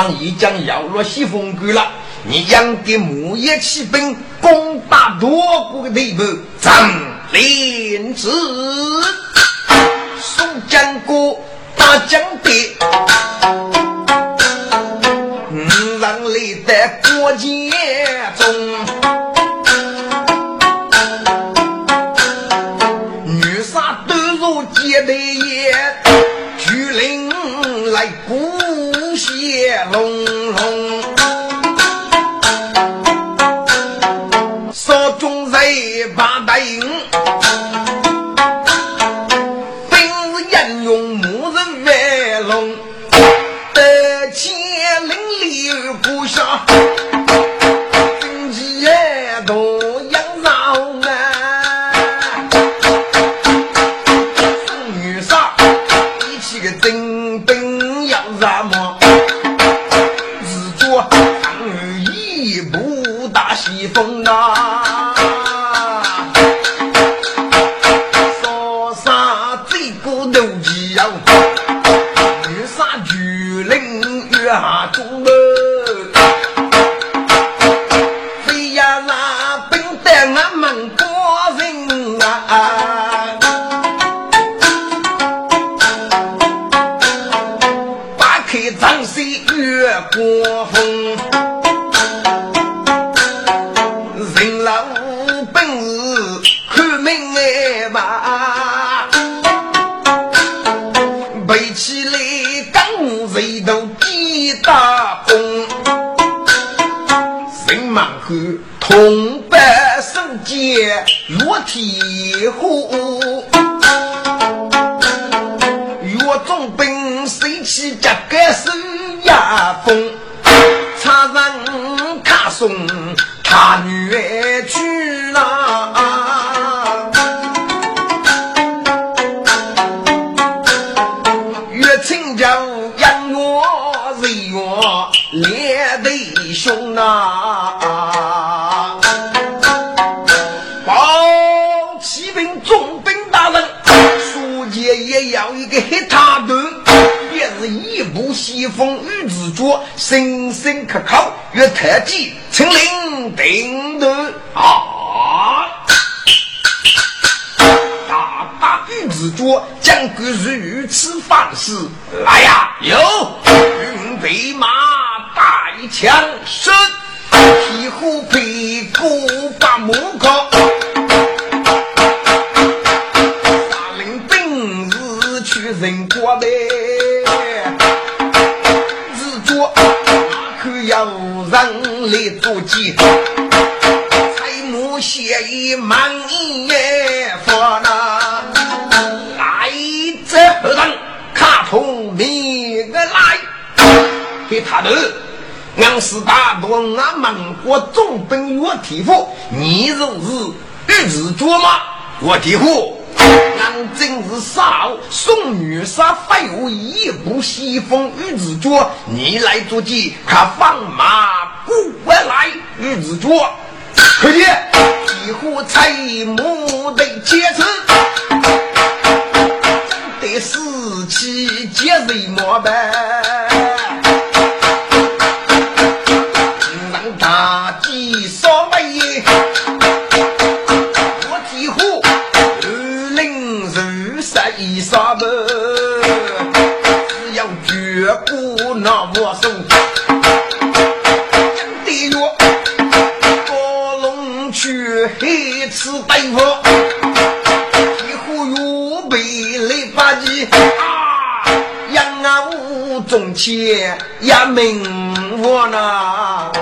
忙一将要落西风谷了。你养的木叶骑兵攻打多国的地步，张灵子。宋江哥大将的，让你在国界中，女杀都如结的也，巨灵来鼓夜隆隆。弟兄啊！报启禀总兵大人，书记也要一个黑塔头，也是一部西风玉子脚，声声可靠，越特技，请领顶头啊！大大玉子脚，将个如此方式来呀！有。备马带枪，身皮虎皮骨把木靠，杀领兵日去人过呗，日做可要人来做鸡，彩木写一满也发那，来者何人？卡通你个来！给他的，俺是大多俺蒙国总兵岳提夫，你就是玉子脚吗？我提夫，俺真是少送女杀废物一部西风玉子脚，你来做鸡，看放马过来玉子脚，快点，几乎才木的结成，得死气接人莫办。啥么？只要绝不那我手，真的哟！高龙去黑吃大夫，一户又被啊，杨啊武中前也明我呐。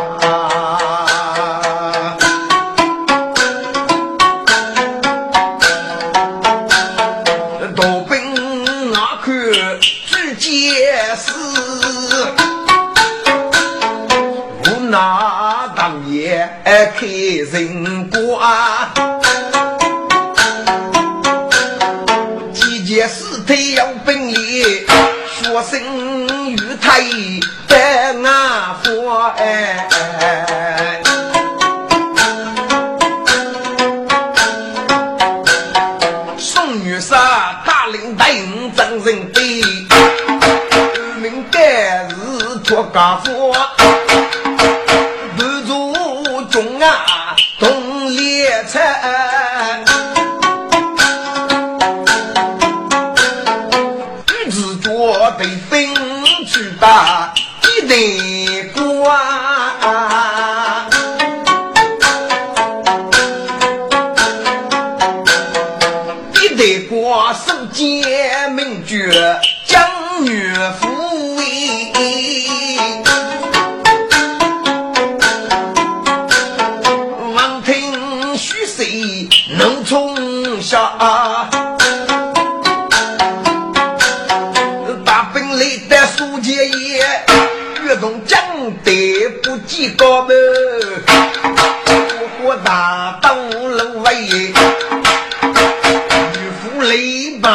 人瓜，几件事态要分离，学生与太在那佛哎。宋女士大领带真人对，明白是托家父。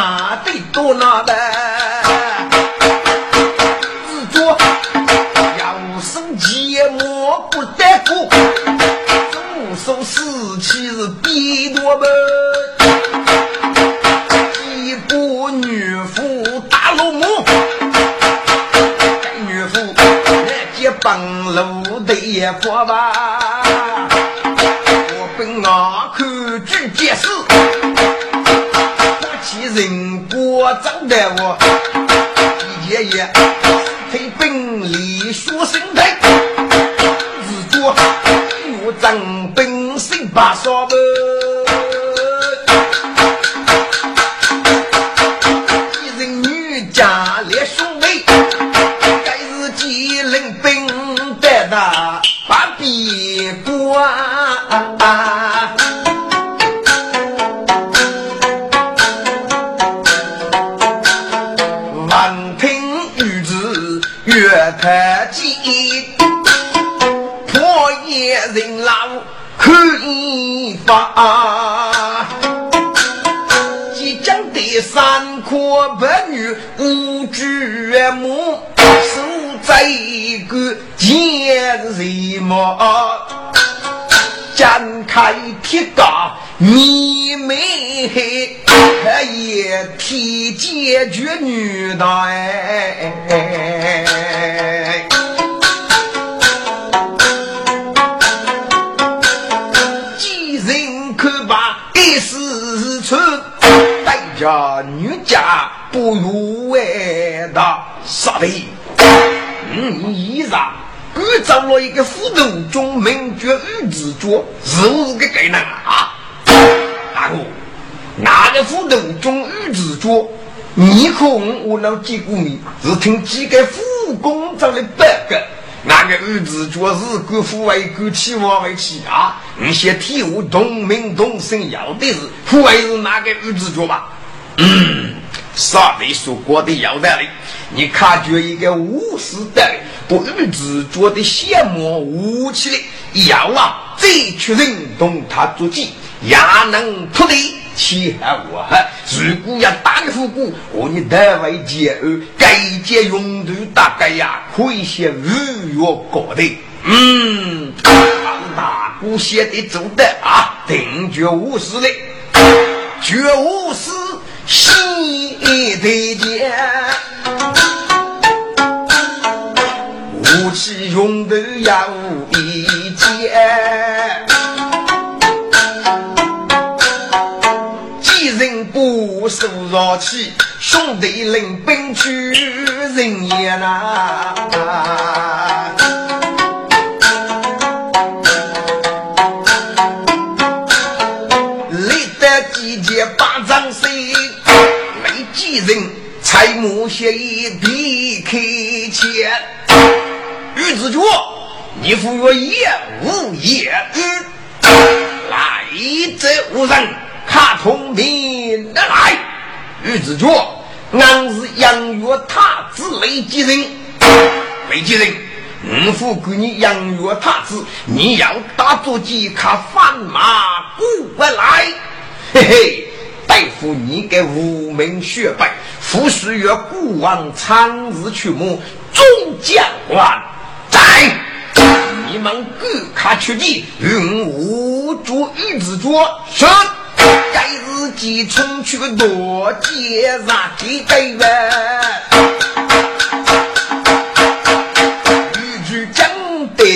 雷把得多那的，自作要生芥末不得过，总说死气是比多门。也佛吧，过长得我，铁杆你眉黑，也提解决女的哎。女家不如外大杀的，嗯，衣裳，我找了一个副头中名叫玉子桌，是不是个该呢啊？大哥，哪个副头中玉子桌？你可我能见过面，是听几个副工长的报告。那个玉子桌是官府为官起王为起啊！你先替我同名同姓，要的是府外是哪个玉子桌吧？嗯，上面说过的要得嘞，你看觉一个武士的不自觉的羡慕武器的，要啊，再去认同他足迹，也能脱离其害我。如果要打个复古，我你单位结案，该件用途大概呀，可以写五月过的。嗯，大姑写的做的啊，定绝武士嘞，绝武士。西得见，武器用的要一件，几人不受扰气，兄弟领兵去人也难。人才木协议地开钱。玉子脚，你赴约也无言语。来者无人，卡通名来。玉子脚，俺是养月太子雷吉人，雷吉人。五父给你养月太子，你要打坐骑看翻马过来，嘿嘿，对付你给无名血败，富士月孤王长日去目，众将官在，你们各卡出计，与我主玉子桌是，该日即冲去多接杀几个人。自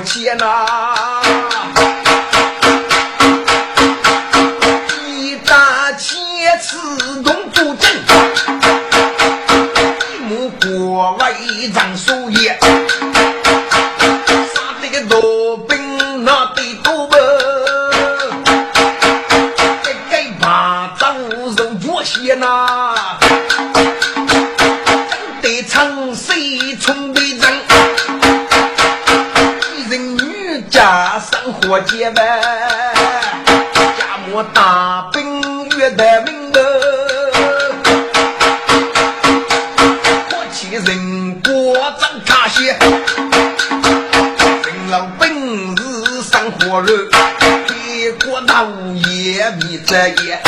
养我钱呐！我结拜，家母大兵约的名额，我起人过张卡些，人老本事上火热，别过大午夜迷着夜，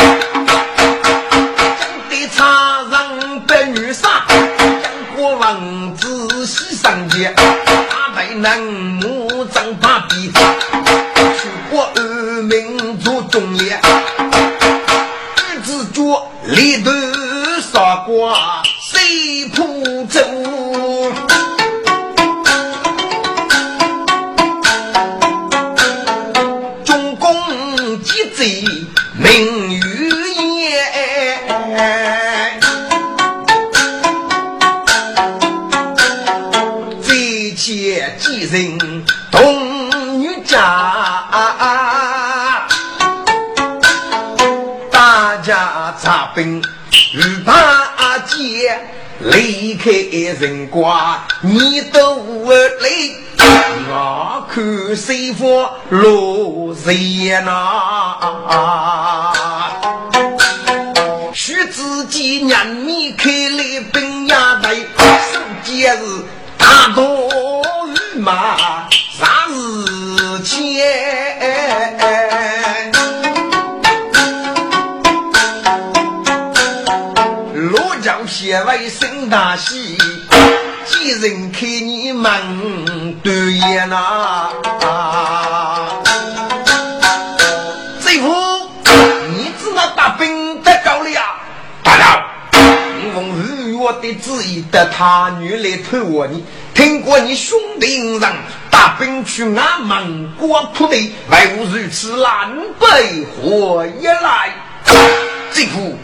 杀瓜谁铺走？离开人瓜，你都累，我看谁方落热闹。许自己年米开来兵呀队，手节日大多御马啥日钱？结为生大喜，几人看你门对眼呐？师傅，你知道大兵得高了呀？大佬，你奉日月的旨意得他女来偷我你，听过你兄弟人大兵去俺门国铺地，为何如此狼狈何以来？师傅，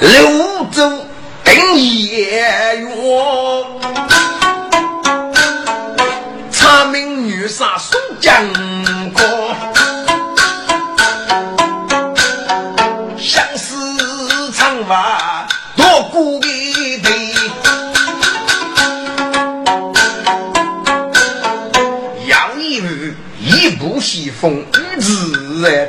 刘州。定夜月，查明女杀宋江哥，相思长发多孤僻的，杨一日一步西风雨自在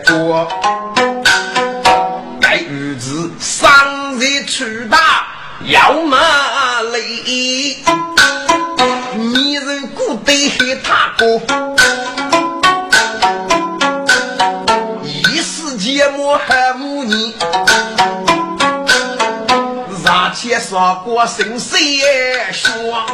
要马累，你人孤对黑他哥，一时节目还无你，让前说过生死说，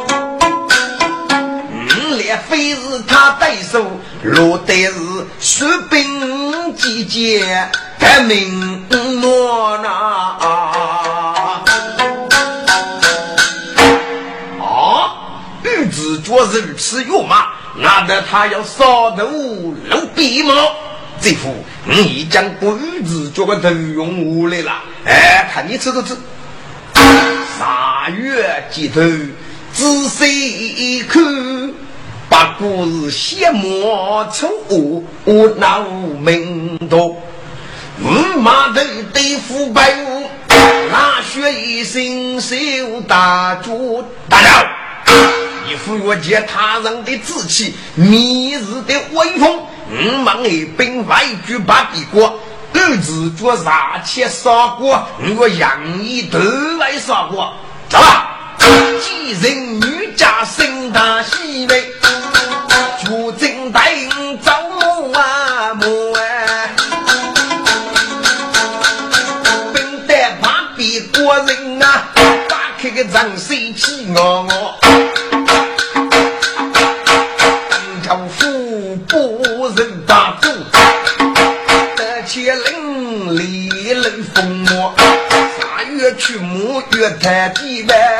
五连非是他对手，落得是士兵集结革命诺那。我如此勇马，难得他要杀头露鼻毛？这副你已将鬼子做个头用我来了。哎，看你吃都吃。三月几头仔细看，不过是邪魔丑恶，无脑明多。五马头对付白虎，那血一身受大主。大佬，你忽略见他人的志气，迷日的威风。五忙一兵外举把敌过，儿子做杀切杀过，我杨毅都来杀过。走吧，几人女家生大喜妹，出征带走啊母哎，兵带把比过人啊，打开个张水气我我。去母月太地呗，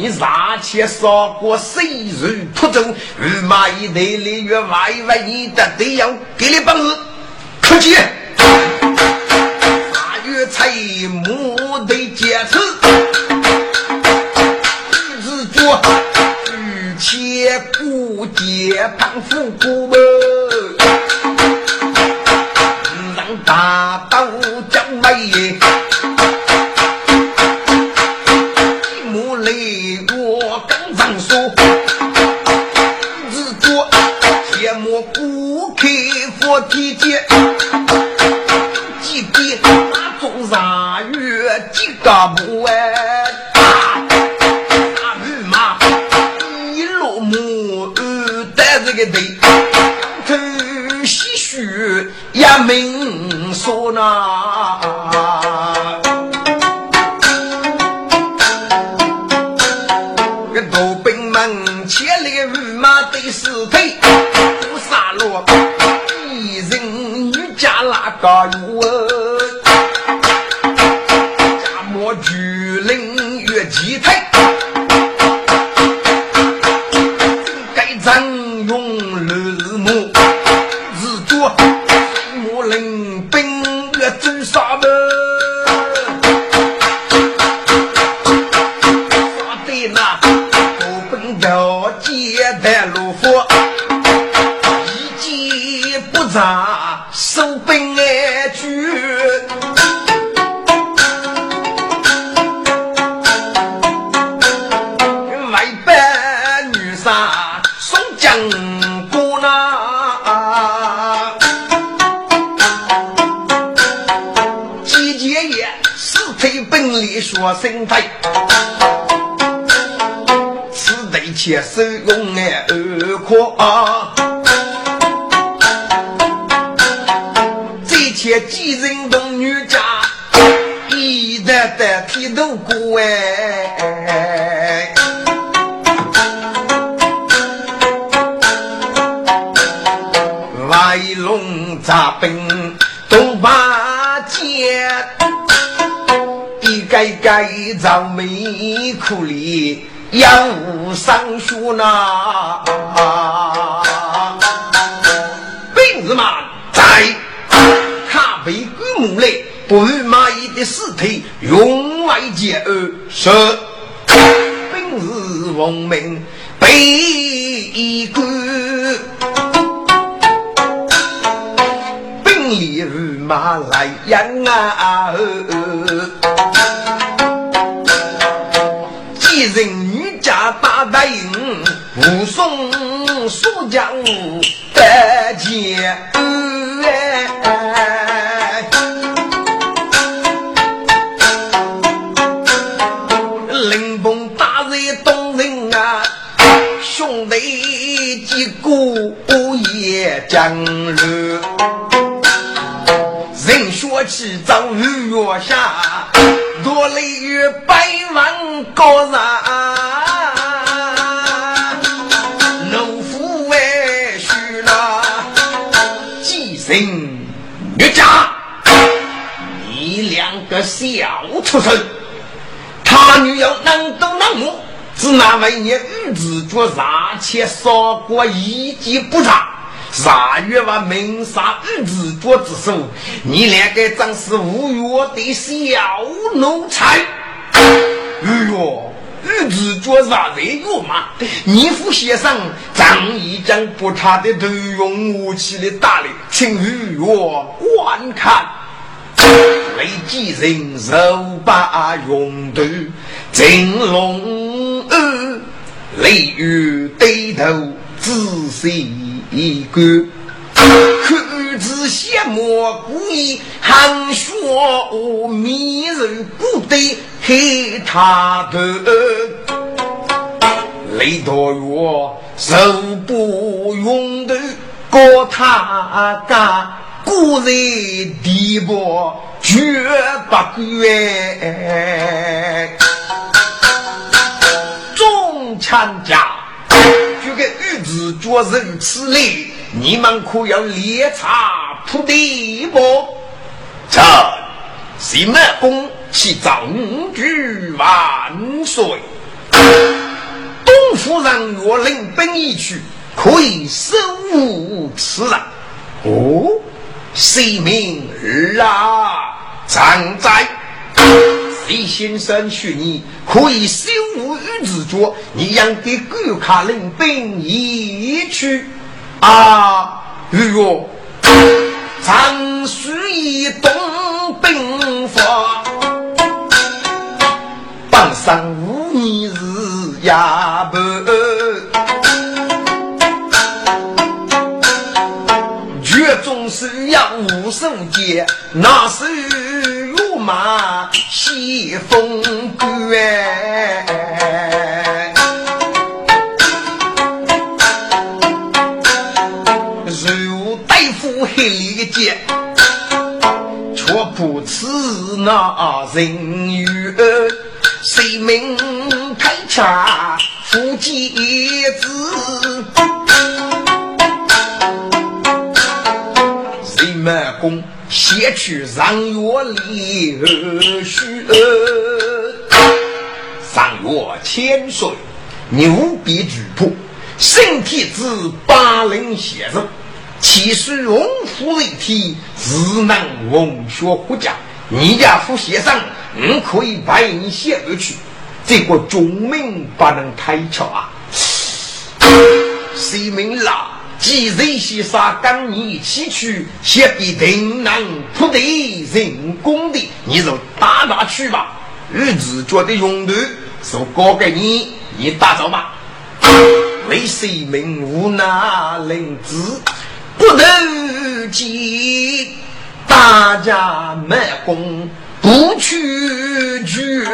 你杀前杀过水如扑中，日马一代里月外外你的队友给你本事，客气。杀鱼才木得坚持，日出，日前古节胖富古大明。说那个刀兵们千里日马对四腿，不杀戮，一人女家那个哟，此地且手工哎二阔，这且几人动女家，一代代剃头过哎，外龙扎兵东八街。该该造眉苦里要上学呐，兵子们在他背鬼木嘞，不与蚂蚁的尸体用外接二是兵日亡命背一个，兵里与马来养啊。一人家大大营，武松苏江得见。灵崩大人人啊，兄弟几个也。也将入。人说起早日月下，多累于百万高人。几声岳家，你两个小畜生，他女友能都能摸，只那为你日子做杀切烧过一计不差。啥月娃明杀日子做之手，你两个真是无月的小奴才！哎呦，日子做啥在月嘛？你父先生张一将不差的都用武器的打理，请与我观看。雷击人手把用头，金龙儿雷雨对头仔细。一个口子写蘑故意含血迷人不得黑他的雷多月手不用的过他干故人地步绝不怪中参加就给玉子做人此类，你们可要猎茶铺地不？臣西门公启宗举万岁。东夫人若领兵一去，可以收此人。哦，谁名儿啊？常在。李先生许你可以修武与子作，你让给顾卡领兵一去啊！哎呦，常需一动兵法，半生无你日也不，绝总是要无手节，那是。马西风关，大夫黑里剑，却不知那人缘。谁命开枪负戒子？谁满功？先去上月里许，上月千岁，牛必举破，身体子八零先生，其实荣夫为体，只能文学护家。你家父先生，你可以派你先而去，这个中名不能太巧啊！谁命啦？既然先生跟你一起去，先必定能铺得人工的，你就打打去吧。日子觉得用头，就交给你，你打走吧。为谁名无那灵子，不能及大家卖功不去绝。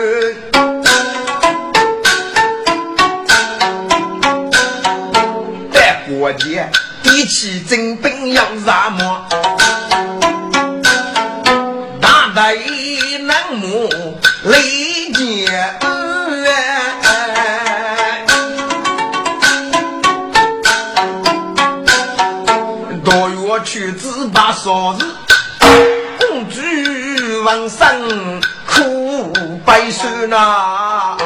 我见比起真兵要什么？子把嫂子，公主王生苦白首呐。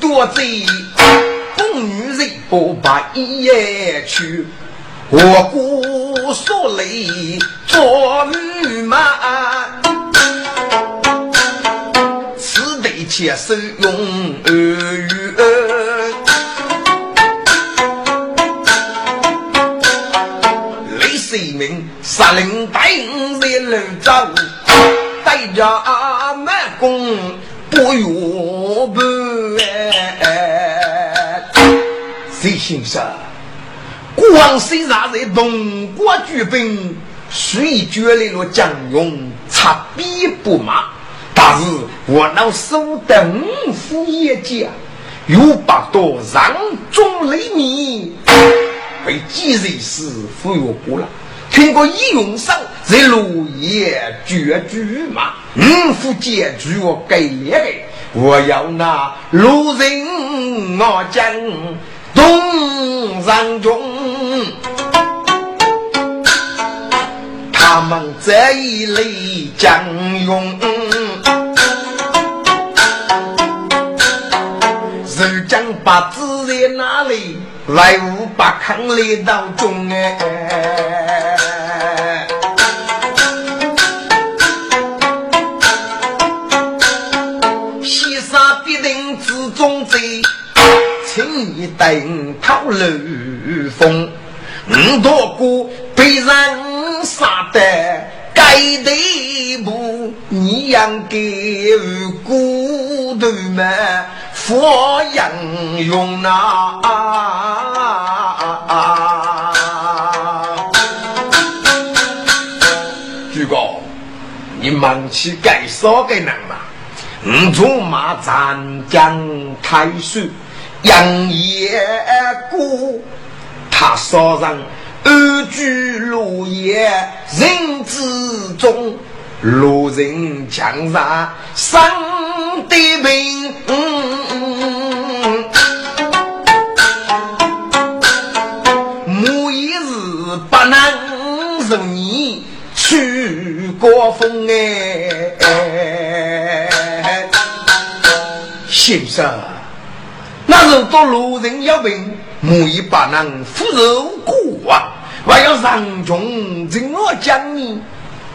多贼，宫女人不把一夜去，我姑所累做女马，且受用儿语。雷水明杀灵带在楼上，带着满公不用不。谁先生？广西啥在东国举兵，虽决了将勇，插笔不马，但是我老手的五副业绩，有百多人中雷米，被几人是忽悠过了。听过一用上在落叶绝句嘛？五副结局我给了给，我要那路人我将东山中。他们这一类将勇，把子在哪里？来无把坑里当中哎，西沙必定之中贼，轻易等讨路风，五多个被人。杀得该地步，你养给骨头们佛养用啊！主公，你忙起该说给人嘛？五祖马战将太岁，杨业姑，他说上。安居乐业人之中，路人江上生的病，母一日不能受你去过风哎，先生，那是多路人要病，母一不能扶肉过啊。我要上中正我讲你，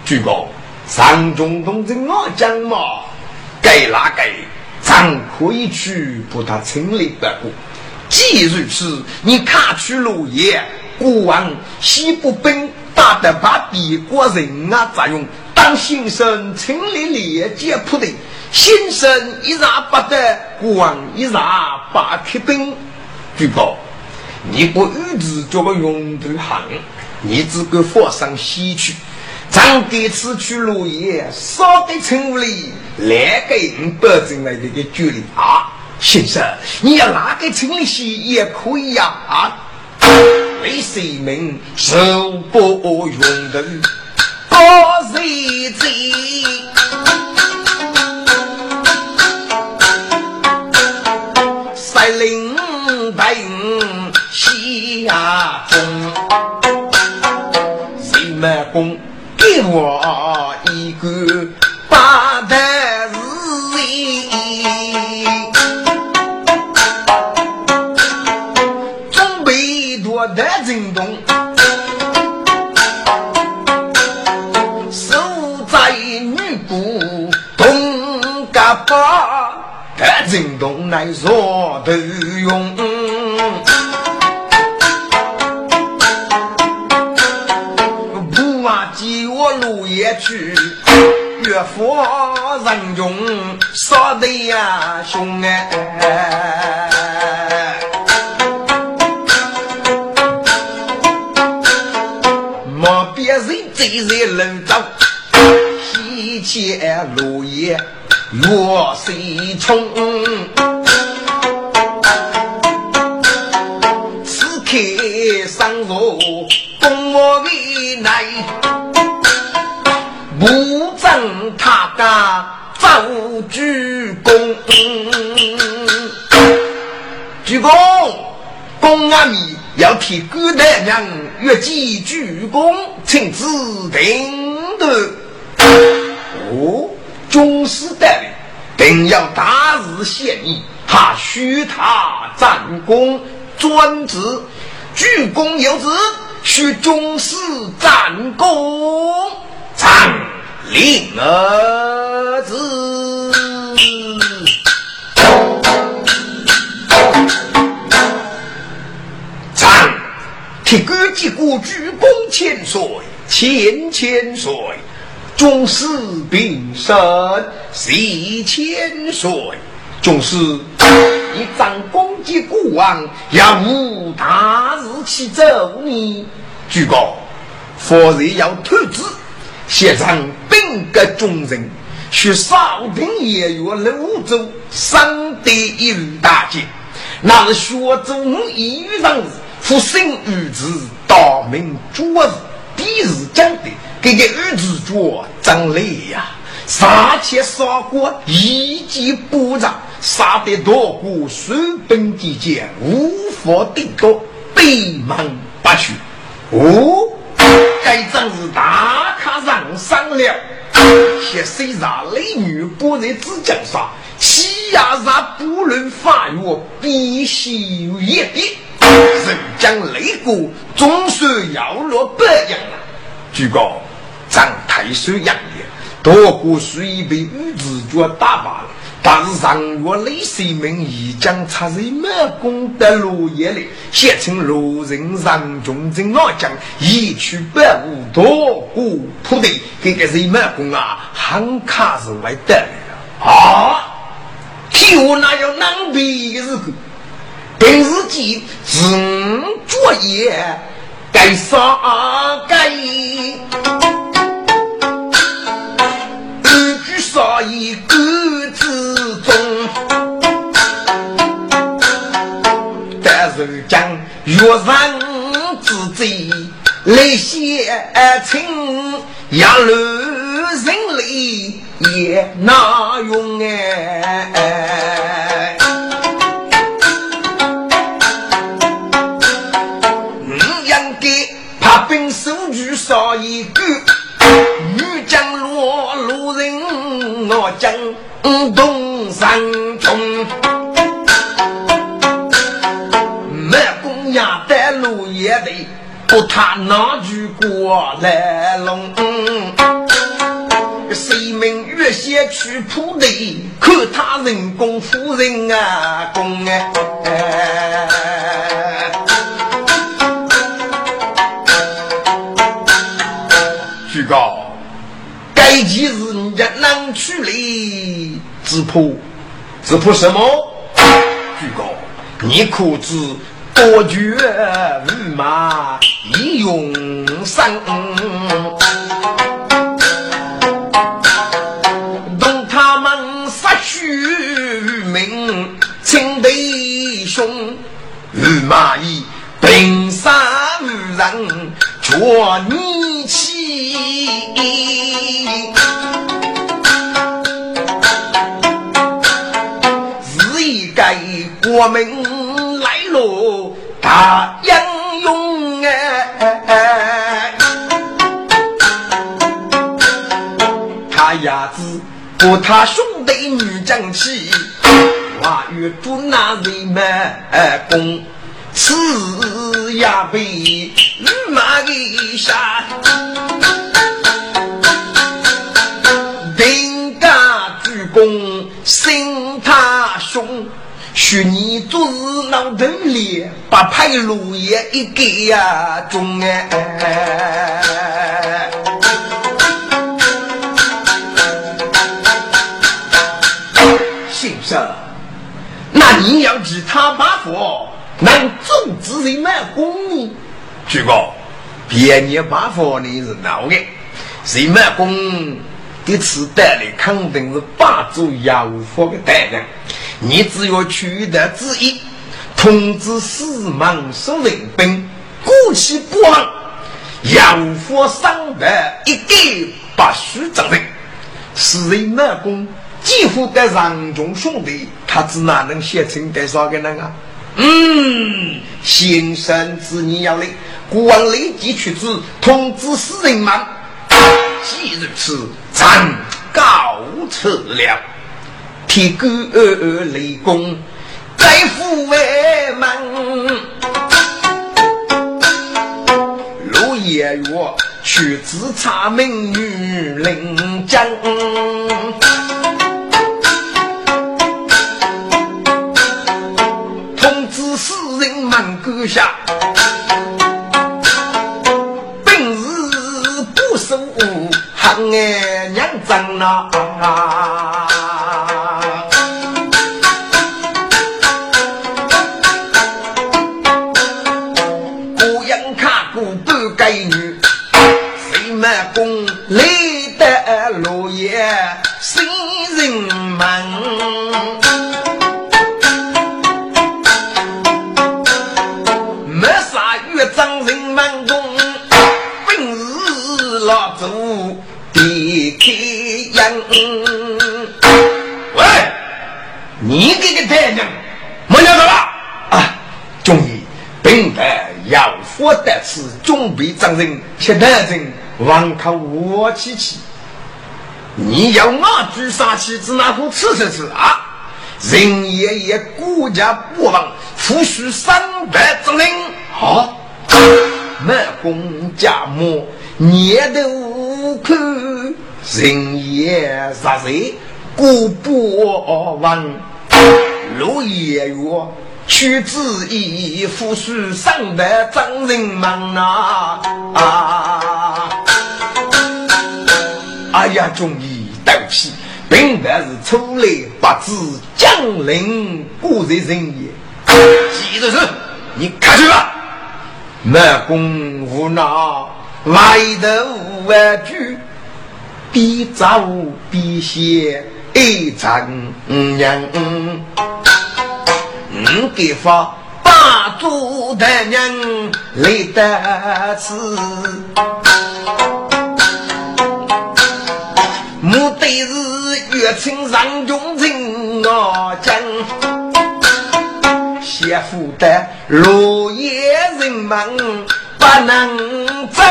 主公，上中同正我讲嘛，该哪个咱可以去把他清理不过。既如此，你卡去落叶，国王西部兵打得把敌国人啊杂用，当先生清理列解铺的，先生一杀不得，国王一杀把铁兵，主公。你不预知这个用头行，你只管放上西去。咱给此去落叶，少得城里两个人保证了这个距离啊！先生，你要哪个城里去也可以呀啊！为谁们手不用头，高谁贼？赛领兵。呀，中谁满公给我一个八代日准备多的震动，守在女姑东嘎巴，的震动来说头用。去，岳父人中杀得呀凶哎！莫别人追在楼上，西街落叶落水冲。此刻上路，公我为难。不争他家走鞠躬，鞠躬，公阿弥要替古代人。越级鞠躬，请指定的。哦，军师带领，定要大日献义，还需他战功专职，鞠躬有旨，需军师战功。长令儿子，长替官接过鞠躬千岁，千千岁，总是平身谢千岁，总是一张公接国王，要无大日去走你，鞠躬，佛人要退职。写上兵革众人，去少平也有泸州三得一遇大捷，那是学中一遇上日，复生儿子大明主日，第日讲的，给个儿子做真累呀！杀切杀过一击不着，杀得多过数本地界，无法抵挡北门八去。哦，该真是大咖上了。先谁让雷女不在之江上，西亚让不论法院必须一笔。人将雷国总算要落北洋了。据告张太守杨烈，多过水被宇智角打败了。但是上月雷水明已将插在满宫的落叶里，写成罗人上中正老将一去百无多过铺的，这个是满宫啊，很卡是外的啊！替我那要难比的日子，平时记自作业该啥该。少一个之讲月上之贼来写情，压路人力也难用哎。你应该怕兵手举少一个。欲将落路人，我将东山冲。得，不他哪句过来龙。谁名月先去铺地，看他人工夫人啊工哎。该件事你家能处理？只怕，只怕什么？举高，你可知多绝无马一用生？动他们杀须命，亲弟兄与马一并杀无人。我逆气，日一改国民来了大英勇哎！他伢子和他兄弟女争气，话与主那人们共。此也被御马给杀，许你做事脑头里把派路也一个呀中哎。先生，那你要替他把火。能阻止人满公呢？举个别年八方你是闹的，人满公的此带来肯定是霸主要法的代量。你只要取得旨意，通知四门守人兵，过去不忙，要法上百一概不许责任。是人满公几乎在 ran 中兄弟，他只哪能写成多少个人啊？嗯，先生之意要来，国王立即去旨通知使人们。既如此，暂告辞了。铁钩雷公在府外门，陆夜月去自查明女领将。下，哎娘喂你这个太监没娘子了。啊终于本该要福得此准备长人七百人王口我七去你要哪举杀妻子拿过刺身吃啊？人爷爷孤家不忘抚恤三百之灵好满宫家母念头无人爷杀谁？国不亡，陆爷爷娶子义，夫婿三百张人忙啊！哎呀，终于对不起。本来是出来不知将领故人人也，记得是，你看去吧。满公无脑，外头无玩具，比早比写一张娘。你给发八祖的娘来得迟。目的是越亲上中情啊，将谢福的落叶人们不能争。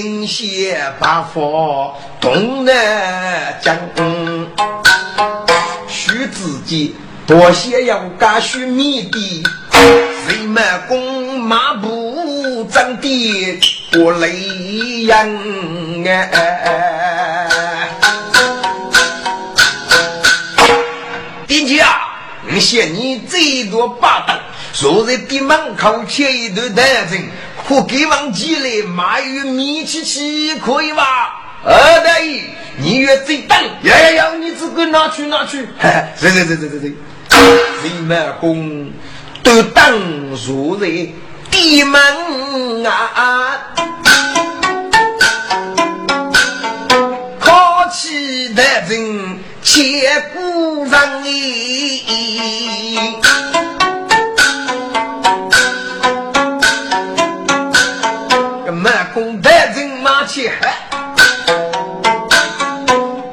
是领先八方东南将，许自己多些要干许米的。谁满弓马步长的不累人哎！弟弟啊，你嫌你最多八等，坐在店门口切一段单子，可给往寄来卖玉米七七，可以吧？二大爷，你越最等，要要要，你自个拿去拿去。对对对对对对，谁满弓？都当坐在地门啊，可气的人千古人哎，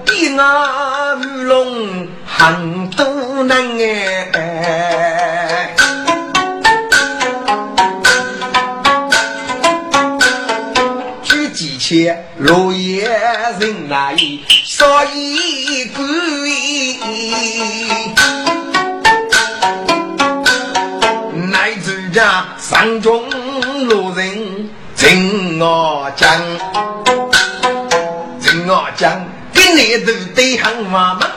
地那鱼龙很多难哎。落叶人来少一个，乃至家山中路人真我讲，都得很妈妈，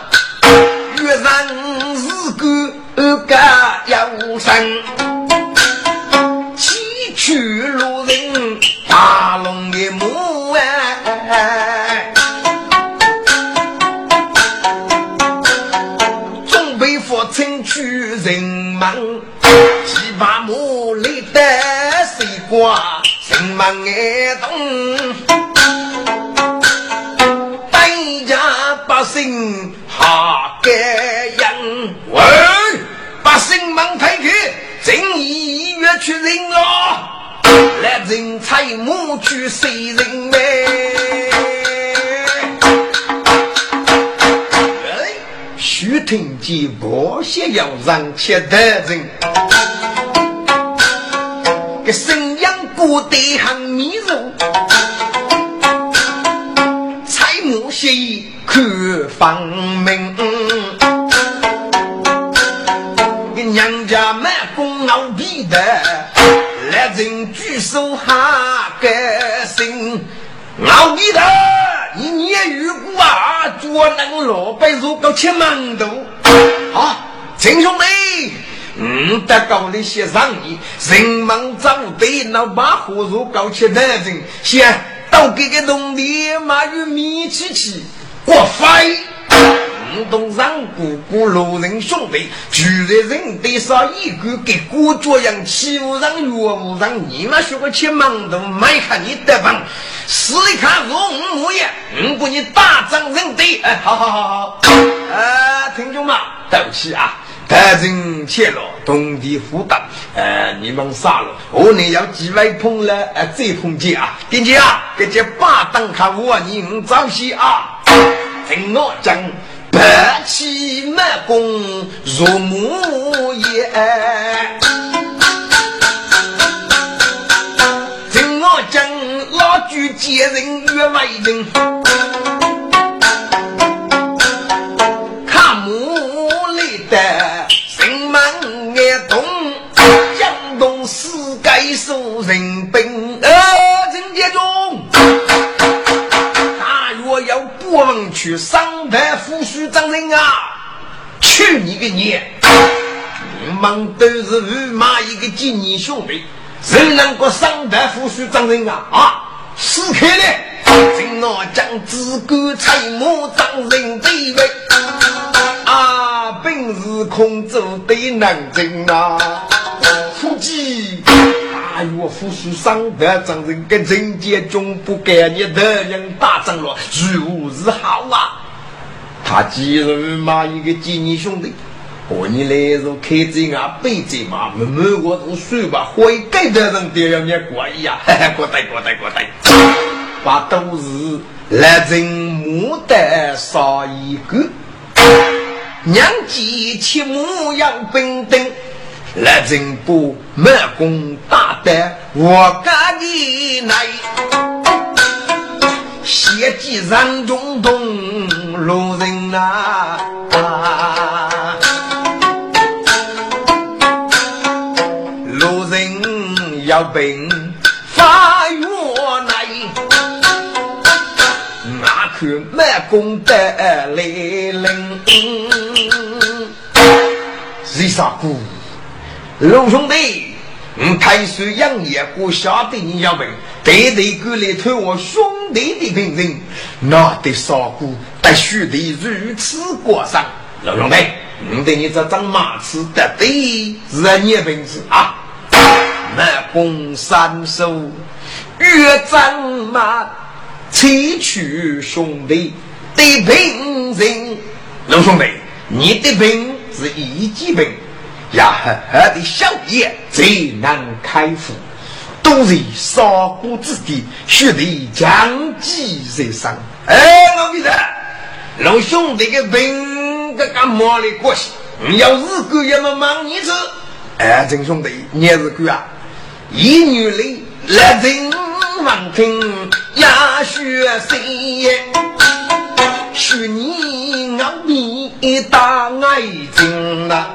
月上日干干要生，崎岖路人大龙的母。准备佛城去人忙，七八亩里的水瓜，人忙爱动，姓好感应。喂，百姓忙退去，正义越去人啊！来人采木去谁人咩？哎，徐听见不些要让切的人，个生养不得很迷人，放明，个娘家满功劳比的。来人举手哈个心，老弟的，你你也遇过啊？捉能老百如果吃馒头啊，陈兄弟，嗯，得高的些上意，人忙早得那把火如高吃的人，先到这个农地买玉米去吃，我飞。东上姑姑路人兄弟，居然人得上一个给国作样欺负人岳父人，你们学个吃馒头，没看你得棒，死里看我模样，如果你大张人对，哎，好好好好，呃，听众们，对不起啊，大人切了，同地负担。呃，你们杀了，我你要几位碰了，呃，再碰见啊！跟姐啊，这这八等看我你五早些啊！听我讲，白起满弓入木叶，听我讲，老举接人越为人。受人兵，约要不问去上台副署长人啊！去你个娘！你们都是五马一个几年兄弟，谁能够上台副署长人啊？啊，死开了！今我将只管采木长人地位，啊，本是空走的南京啊，夫妻。哎呦，夫婿上得长人，跟人间中不干你的人打仗了，如何是好啊？他既然嘛一个几年兄弟，过年来如开嘴啊，背嘴嘛，慢慢我都算吧，会该的人都要你过一呀，嘿嘿，过得过得过得，把都是来人牡丹少一个，娘鸡切母羊本等。来人不满弓大胆，我家的来，血迹人中动，路人呐，路人要奔法院来，哪去满弓的来人？谁杀姑？龙兄弟，我太岁养业，我晓得你要问，对对过来偷我兄弟的病人，那得少过，得须得如此过上。龙兄弟，我对你这张马子得对是你本事啊！满弓三手，越战马，采取兄弟的病人。龙兄弟，你的病是一级病。呀呵呵的小爷最难开腹，都是杀骨之地，血泪将计在上。哎，我给他老兄弟个病，这个毛的过去，你要日干也么忙你吃。哎，真兄弟，你日干啊，一女泪来人望听呀血谁？许你我你大爱情呐。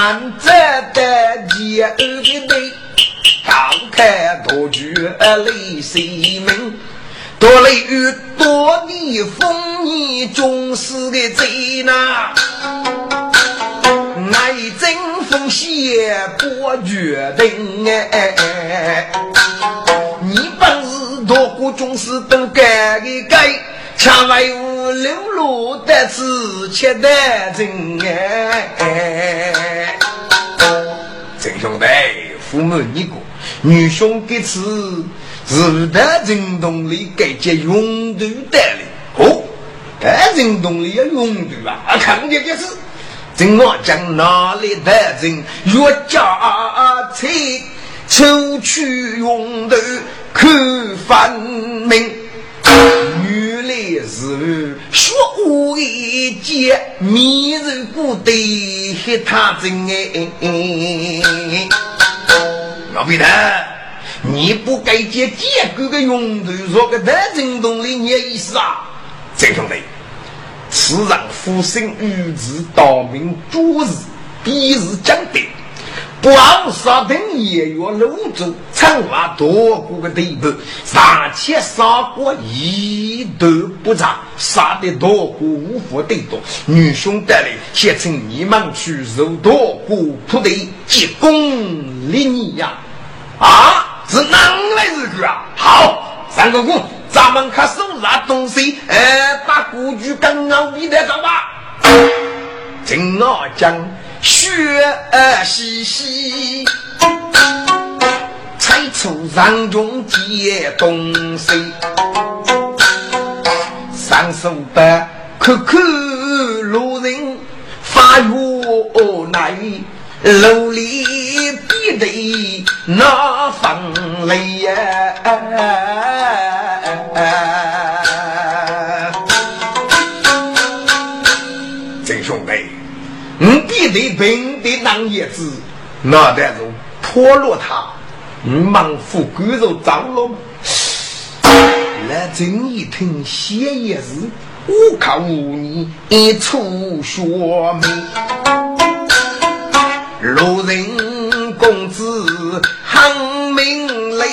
五山这的第二的对，高开多举雷谁名？多雷雨多逆风逆中死的贼呐！爱争风险不决定哎！你本是多过中死都改一改。墙外无流露的字，切的真哎！真兄弟，父母你过，女兄弟此是的真动力该接用度的了。哦，这真动力要用度啊！看见就是，怎我将哪里的人越加财，抽取用度可分明。是说无一件迷人不得黑他真哎！老皮蛋，你不该接结构的用途，说个大震动的你意思啊？这兄弟，此人复生与子，道明诸事，必是讲的。不好杀等也要龙族，长话多过个地步，上千杀过一都不差，杀的多过无法对多。女兄弟嘞，先请你们去肉多过铺地，结功立你呀！啊，是哪来日子啊？好，三哥哥，咱们看手拿东西，哎，把古剧刚刚比得上吧？听我讲。血兮兮，猜出人中借东西，上手把口口路人发楼里比得那风雷呀，你比对平的当叶子，那得是破落他，忙富贵肉脏了吗？来真一听写也是，无靠无你一出学名，路人公子喊名雷，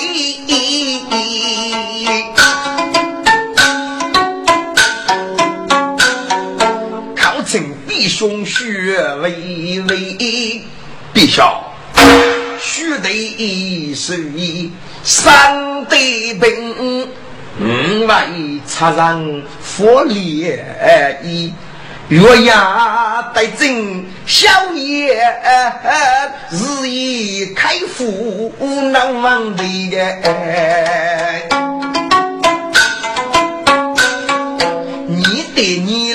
弟兄学为为，陛下，须得是三对兵。五外插上佛莲衣，月牙带针小叶，日夜开府难忘的。你的年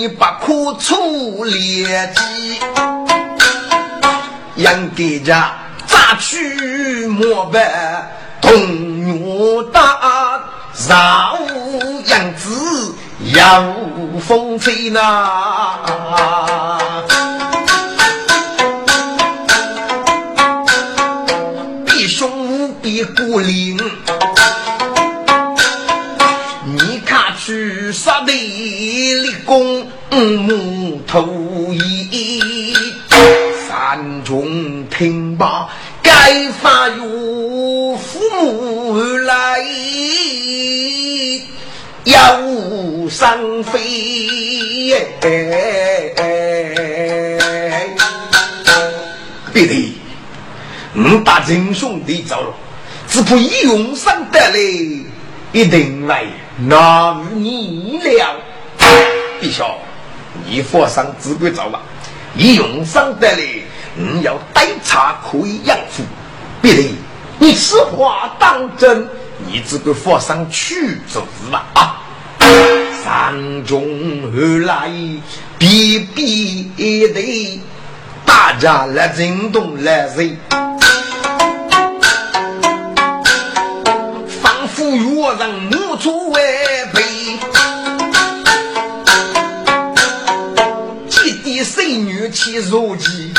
你不可出劣迹。杨给家去莫办同月大，上无样子要风吹呐，弟兄无比孤上飞。别的，你打真兄弟走了，只怕一用上得来，一定来拿你了。陛下，你放上只管走吧。一用上得来，你要带茶可以养父。别的，你此话当真？你只管放上去就是吧。啊！山中而来，必必得，大家来震动来人，仿佛若让母出为备。起如鸡，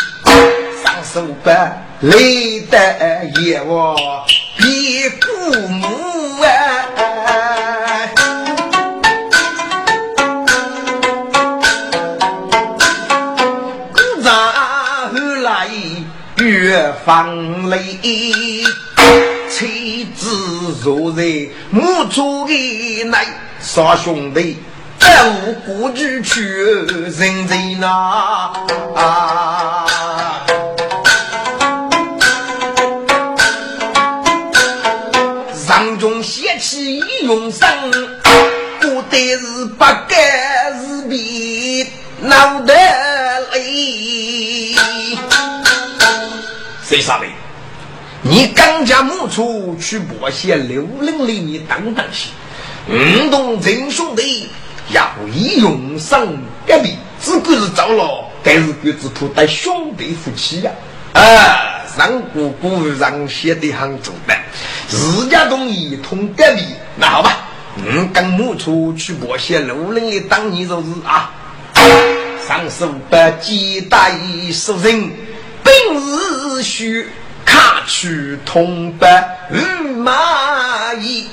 上手板累得也我比父母越放累，妻子坐在母猪的内，傻兄弟。再无故之去人在哪？上中邪气已用上，不得是不该是比脑袋累。谁杀的？你刚家母出去剥些六零里，你等等些，运动真兄弟。要以用上隔壁，只管是走了，但是鬼子铺带兄弟夫妻呀！啊，让姑姑让写的很足的，自家同意同隔壁，那好吧，嗯，跟母出去剥些路人的当你就是啊，上手把鸡带熟人，本日须卡去同班与蚂蚁。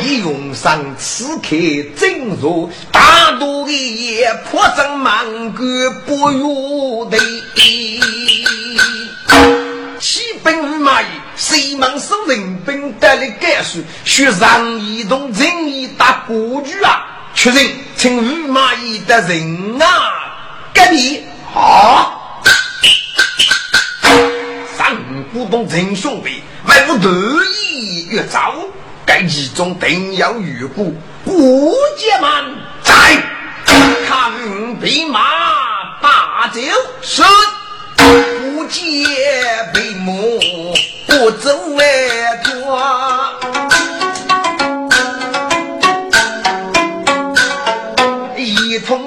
一用上此刻正如大渡的夜破阵满谷不如的，骑兵马谁忙收人兵带来感受，学上移动人义打过去啊！确认，请御马邑的人啊，隔壁啊，上古董陈兄弟，迈不得意越早。该其中定有余故，顾家们在看兵马把酒，是不接闭幕不走外抓，破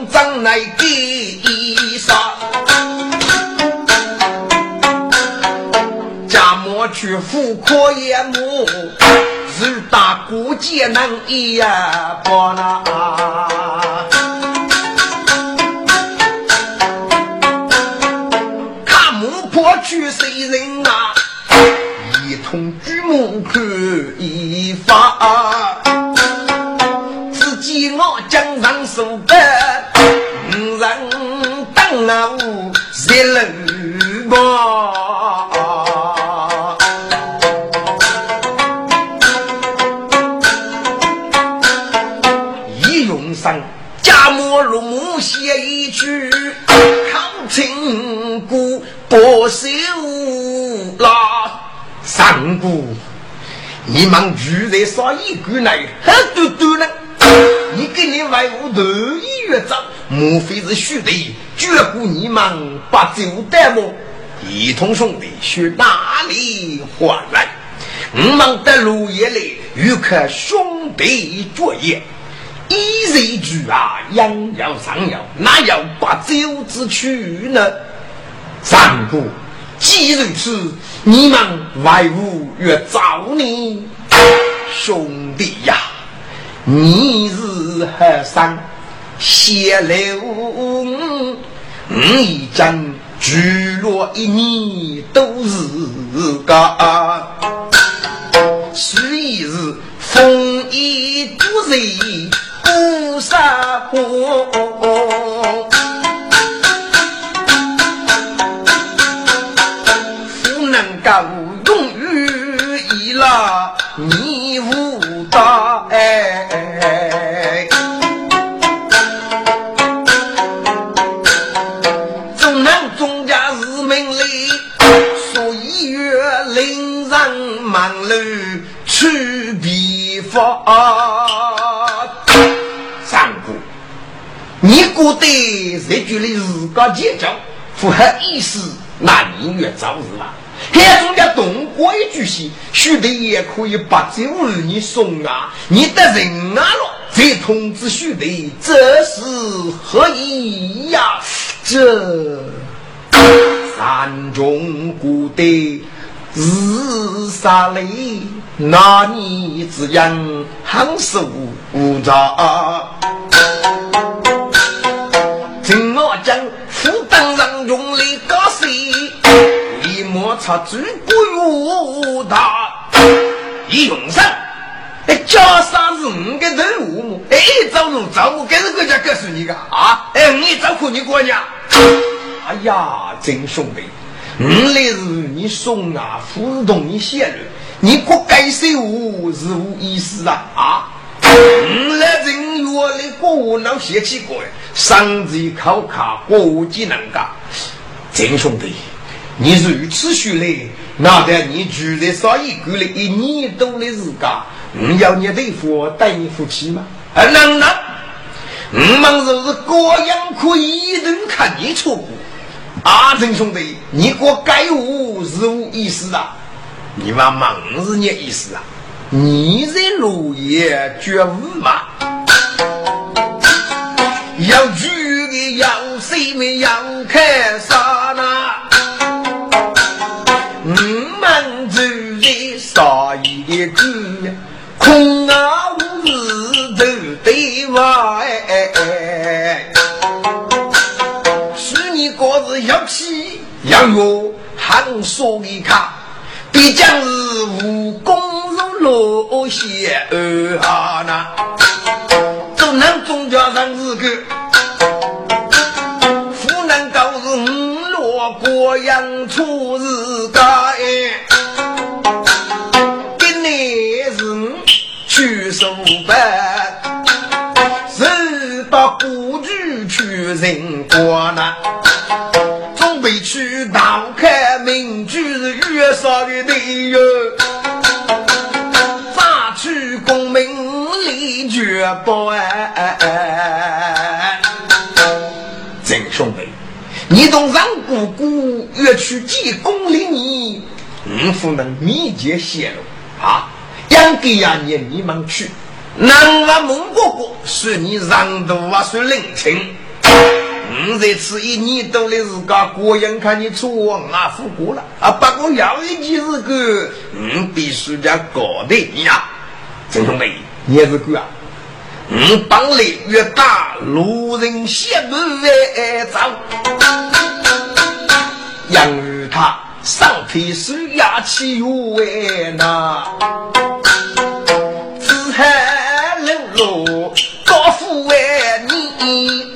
去富可也母，日大孤艰难一呀不那。看木破去谁人啊？一同举目看一发，只见我江上手的人当啊一路吧。不休啦。三姑，你们住在啥一个内？很多多呢。你给你外屋头一月早，莫非是兄弟绝顾你们把酒带么？一同兄弟去哪里还来？我们的路夜里又可兄弟作业，一人住啊，养要上要，哪有把酒之去呢？三姑。既如此，你们外务越找你兄弟呀？你是和尚，谢了我一针举落一年都是个，是一日风衣独人不杀火。高用于一拉，你无大哎。中南中家是命里，所以月令人忙碌去比法。三姑，你觉得这句里自个结交符合意思，那你越早日吧。还中家动过一句戏，兄弟也可以把这物你送啊！你得人啊了，再通知兄弟，这是何意呀？这山中古的日杀雷，那你只因很受无着。听摩擦最古大，一用上，哎，加上是五个任务哎，走路走路，给这个家告诉你个啊，哎，你找苦你过年。哎呀，真兄弟，我来是你送啊，互动你写了，你不该说我是无意思啊啊！我来人约来过我老写起过，上级考卡国际能干，真兄弟。你如此说来，那得你住在上一个了一年多的时间，你要你对付带你夫妻吗？啊，能能，我们就是各样可以一顿看你错过。阿珍兄弟，你给我改我是无意思啊？你妈忙是你意思啊？你在落叶觉悟吗？要住的要谁没要开啥呢？起要弱，喊说一看，必将是无功如落血儿啊那，只能总叫人是个，湖南都是五落过阳出日个哎。去书办，是到故居去人过呢。绝不哎哎哎？真兄弟，你同让姑姑越去几公里，你你不能密切泄露啊？养给呀你你们去，南啊蒙哥哥是你让渡啊是领情，我这次一年多的时间，果然看你出我啊富过了啊！不过有一件事个，嗯，必须得搞定呀。郑兄弟，你也是个啊？五，帮里越大，路人羡慕越早。杨玉他上天是压起为那，只海冷落高富为你。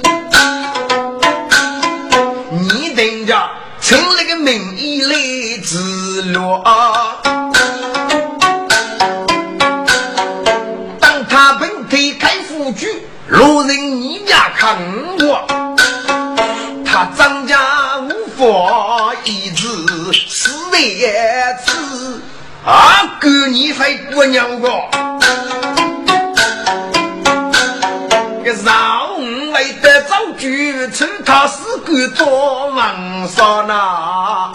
你等着，成了个名义来自落。死为子，啊哥你还姑娘个？让我为得早举，称他是个做王少呐。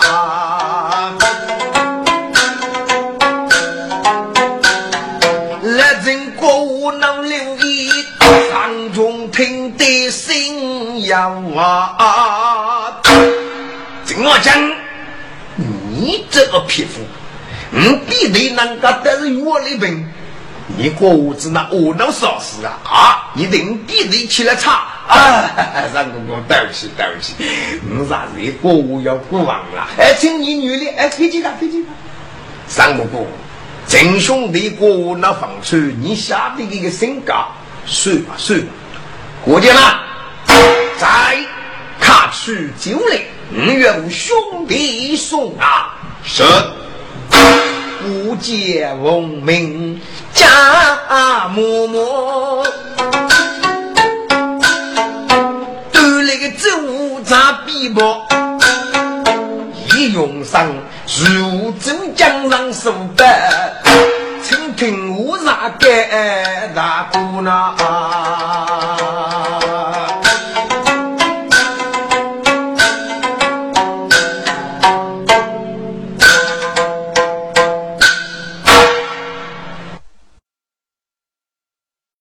来人国无能留意，上中听得心痒啊！怎么讲？你这个皮肤，你比你能够得是我的病。你过屋子那恶闹少事啊啊！你等弟弟起来查啊！让公公对不起对不起，我啥子过屋要过忘了？哎，请你女的哎，飞机他飞机他，三公公，郑兄弟过屋那房车，你下的这个身价算吧算吧，过去了，再卡去酒来，五月五兄弟送啊，是。不见闻名家嬷嬷，都那个走杂比薄，一用上如走江上手的，请听我啥个大姑娘。